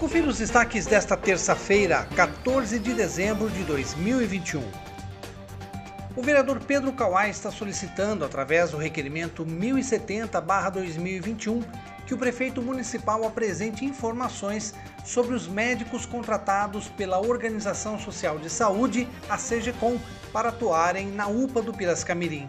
Confira os destaques desta terça-feira, 14 de dezembro de 2021. O vereador Pedro Kawai está solicitando, através do requerimento 1070-2021, que o prefeito municipal apresente informações sobre os médicos contratados pela Organização Social de Saúde, a CGCOM, para atuarem na UPA do Piracicamirim.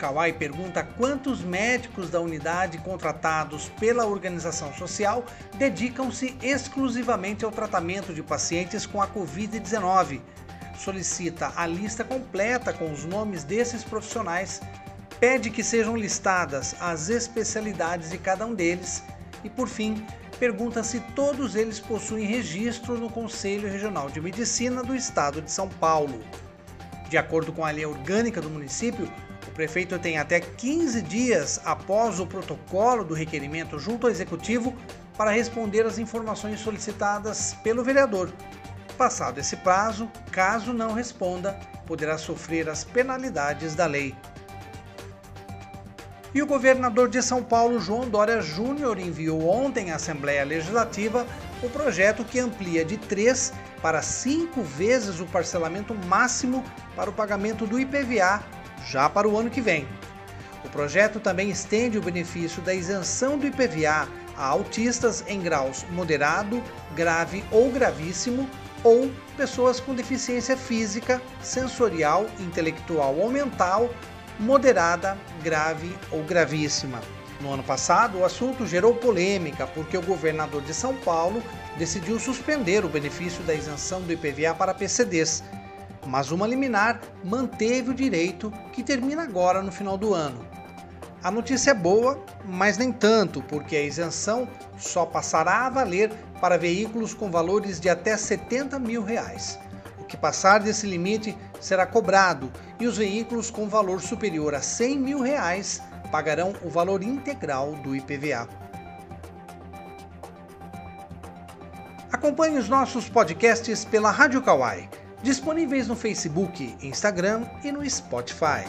Kawai pergunta quantos médicos da unidade contratados pela organização social dedicam-se exclusivamente ao tratamento de pacientes com a Covid-19. Solicita a lista completa com os nomes desses profissionais, pede que sejam listadas as especialidades de cada um deles e, por fim, pergunta se todos eles possuem registro no Conselho Regional de Medicina do Estado de São Paulo. De acordo com a lei orgânica do município, o prefeito tem até 15 dias após o protocolo do requerimento junto ao executivo para responder às informações solicitadas pelo vereador. Passado esse prazo, caso não responda, poderá sofrer as penalidades da lei. E o governador de São Paulo, João Dória Júnior, enviou ontem à Assembleia Legislativa o projeto que amplia de três para cinco vezes o parcelamento máximo para o pagamento do IPVA já para o ano que vem. O projeto também estende o benefício da isenção do IPVA a autistas em graus moderado, grave ou gravíssimo ou pessoas com deficiência física, sensorial, intelectual ou mental moderada, grave ou gravíssima. No ano passado, o assunto gerou polêmica porque o governador de São Paulo decidiu suspender o benefício da isenção do IPVA para PCDs, mas uma liminar manteve o direito que termina agora no final do ano. A notícia é boa, mas nem tanto, porque a isenção só passará a valer para veículos com valores de até 70 mil reais. O que passar desse limite será cobrado e os veículos com valor superior a 100 mil reais pagarão o valor integral do IPVA. Acompanhe os nossos podcasts pela Rádio Kawai disponíveis no Facebook, Instagram e no Spotify.